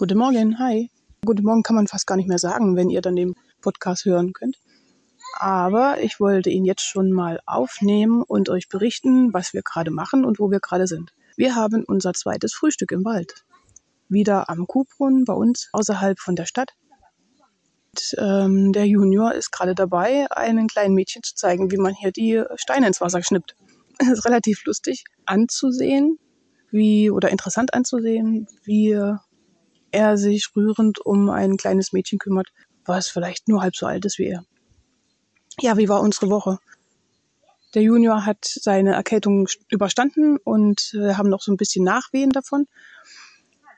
Guten Morgen, hi. Guten Morgen kann man fast gar nicht mehr sagen, wenn ihr dann den Podcast hören könnt. Aber ich wollte ihn jetzt schon mal aufnehmen und euch berichten, was wir gerade machen und wo wir gerade sind. Wir haben unser zweites Frühstück im Wald. Wieder am Kuhbrunnen bei uns außerhalb von der Stadt. Und, ähm, der Junior ist gerade dabei, einem kleinen Mädchen zu zeigen, wie man hier die Steine ins Wasser schnippt. Das ist relativ lustig anzusehen, wie oder interessant anzusehen, wie er sich rührend um ein kleines Mädchen kümmert, was vielleicht nur halb so alt ist wie er. Ja, wie war unsere Woche? Der Junior hat seine Erkältung überstanden und wir haben noch so ein bisschen Nachwehen davon.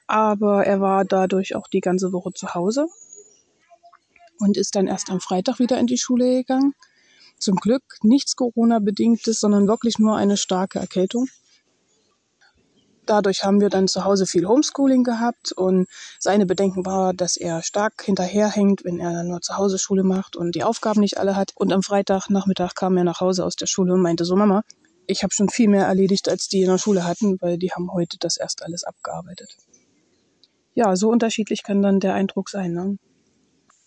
Aber er war dadurch auch die ganze Woche zu Hause und ist dann erst am Freitag wieder in die Schule gegangen. Zum Glück nichts Corona-bedingtes, sondern wirklich nur eine starke Erkältung. Dadurch haben wir dann zu Hause viel Homeschooling gehabt und seine Bedenken war, dass er stark hinterherhängt, wenn er nur zu Hause Schule macht und die Aufgaben nicht alle hat. Und am Freitagnachmittag kam er nach Hause aus der Schule und meinte so, Mama, ich habe schon viel mehr erledigt, als die in der Schule hatten, weil die haben heute das erst alles abgearbeitet. Ja, so unterschiedlich kann dann der Eindruck sein. Ne?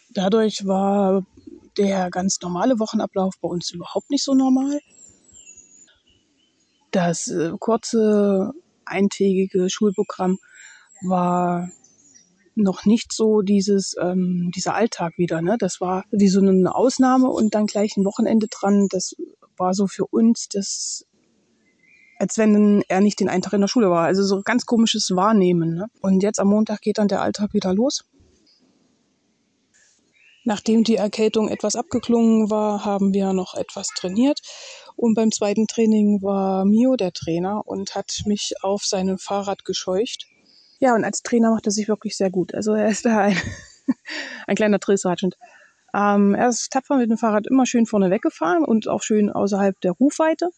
Dadurch war der ganz normale Wochenablauf bei uns überhaupt nicht so normal. Das äh, kurze eintägige Schulprogramm war noch nicht so dieses ähm, dieser Alltag wieder. Ne? Das war wie so eine Ausnahme und dann gleich ein Wochenende dran. Das war so für uns das als wenn er nicht den einen Tag in der Schule war. Also so ganz komisches Wahrnehmen. Ne? Und jetzt am Montag geht dann der Alltag wieder los. Nachdem die Erkältung etwas abgeklungen war, haben wir noch etwas trainiert. Und beim zweiten Training war Mio der Trainer und hat mich auf seinem Fahrrad gescheucht. Ja, und als Trainer macht er sich wirklich sehr gut. Also er ist da ein, ein kleiner Drillsergeant. Ähm, er ist tapfer mit dem Fahrrad immer schön vorne weggefahren und auch schön außerhalb der Rufweite.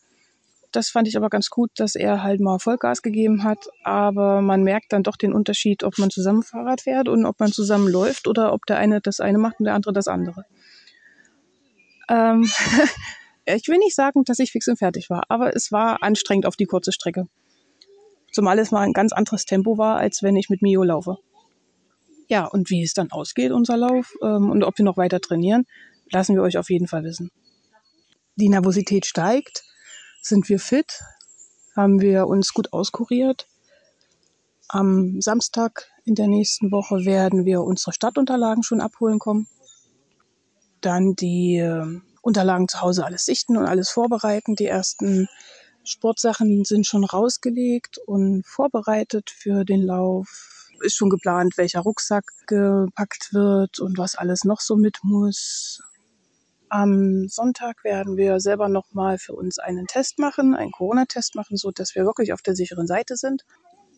Das fand ich aber ganz gut, dass er halt mal Vollgas gegeben hat. Aber man merkt dann doch den Unterschied, ob man zusammen Fahrrad fährt und ob man zusammen läuft oder ob der eine das eine macht und der andere das andere. Ähm, ich will nicht sagen, dass ich fix und fertig war, aber es war anstrengend auf die kurze Strecke. Zumal es mal ein ganz anderes Tempo war, als wenn ich mit Mio laufe. Ja, und wie es dann ausgeht, unser Lauf, ähm, und ob wir noch weiter trainieren, lassen wir euch auf jeden Fall wissen. Die Nervosität steigt sind wir fit, haben wir uns gut auskuriert. Am Samstag in der nächsten Woche werden wir unsere Stadtunterlagen schon abholen kommen. Dann die äh, Unterlagen zu Hause alles sichten und alles vorbereiten. Die ersten Sportsachen sind schon rausgelegt und vorbereitet für den Lauf. Ist schon geplant, welcher Rucksack gepackt wird und was alles noch so mit muss. Am Sonntag werden wir selber nochmal für uns einen Test machen, einen Corona-Test machen, so dass wir wirklich auf der sicheren Seite sind.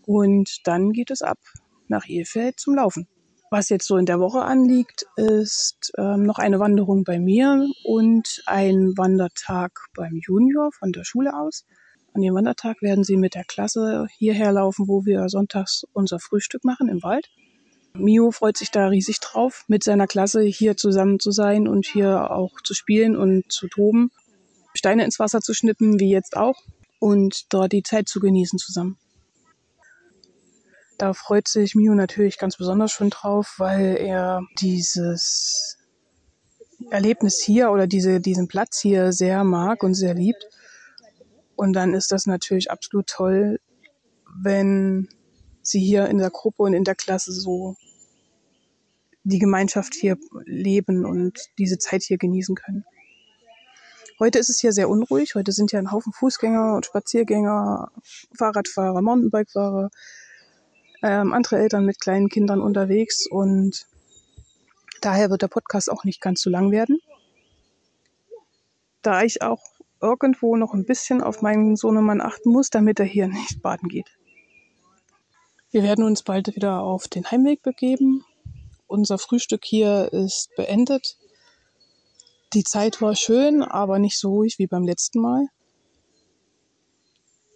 Und dann geht es ab nach Ehefeld zum Laufen. Was jetzt so in der Woche anliegt, ist ähm, noch eine Wanderung bei mir und ein Wandertag beim Junior von der Schule aus. An dem Wandertag werden sie mit der Klasse hierher laufen, wo wir sonntags unser Frühstück machen im Wald. Mio freut sich da riesig drauf, mit seiner Klasse hier zusammen zu sein und hier auch zu spielen und zu toben, Steine ins Wasser zu schnippen, wie jetzt auch, und dort die Zeit zu genießen zusammen. Da freut sich Mio natürlich ganz besonders schon drauf, weil er dieses Erlebnis hier oder diese, diesen Platz hier sehr mag und sehr liebt. Und dann ist das natürlich absolut toll, wenn sie hier in der Gruppe und in der Klasse so die Gemeinschaft hier leben und diese Zeit hier genießen können. Heute ist es hier sehr unruhig. Heute sind ja ein Haufen Fußgänger und Spaziergänger, Fahrradfahrer, Mountainbikefahrer, ähm, andere Eltern mit kleinen Kindern unterwegs und daher wird der Podcast auch nicht ganz so lang werden. Da ich auch irgendwo noch ein bisschen auf meinen Sohnemann achten muss, damit er hier nicht baden geht. Wir werden uns bald wieder auf den Heimweg begeben unser Frühstück hier ist beendet. Die Zeit war schön, aber nicht so ruhig wie beim letzten Mal.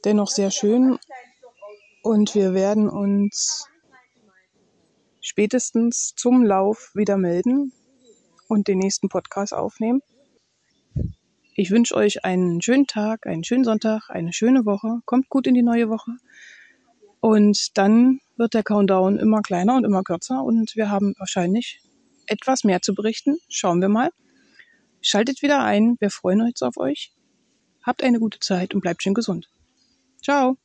Dennoch sehr schön. Und wir werden uns spätestens zum Lauf wieder melden und den nächsten Podcast aufnehmen. Ich wünsche euch einen schönen Tag, einen schönen Sonntag, eine schöne Woche. Kommt gut in die neue Woche. Und dann wird der Countdown immer kleiner und immer kürzer und wir haben wahrscheinlich etwas mehr zu berichten. Schauen wir mal. Schaltet wieder ein. Wir freuen uns auf euch. Habt eine gute Zeit und bleibt schön gesund. Ciao.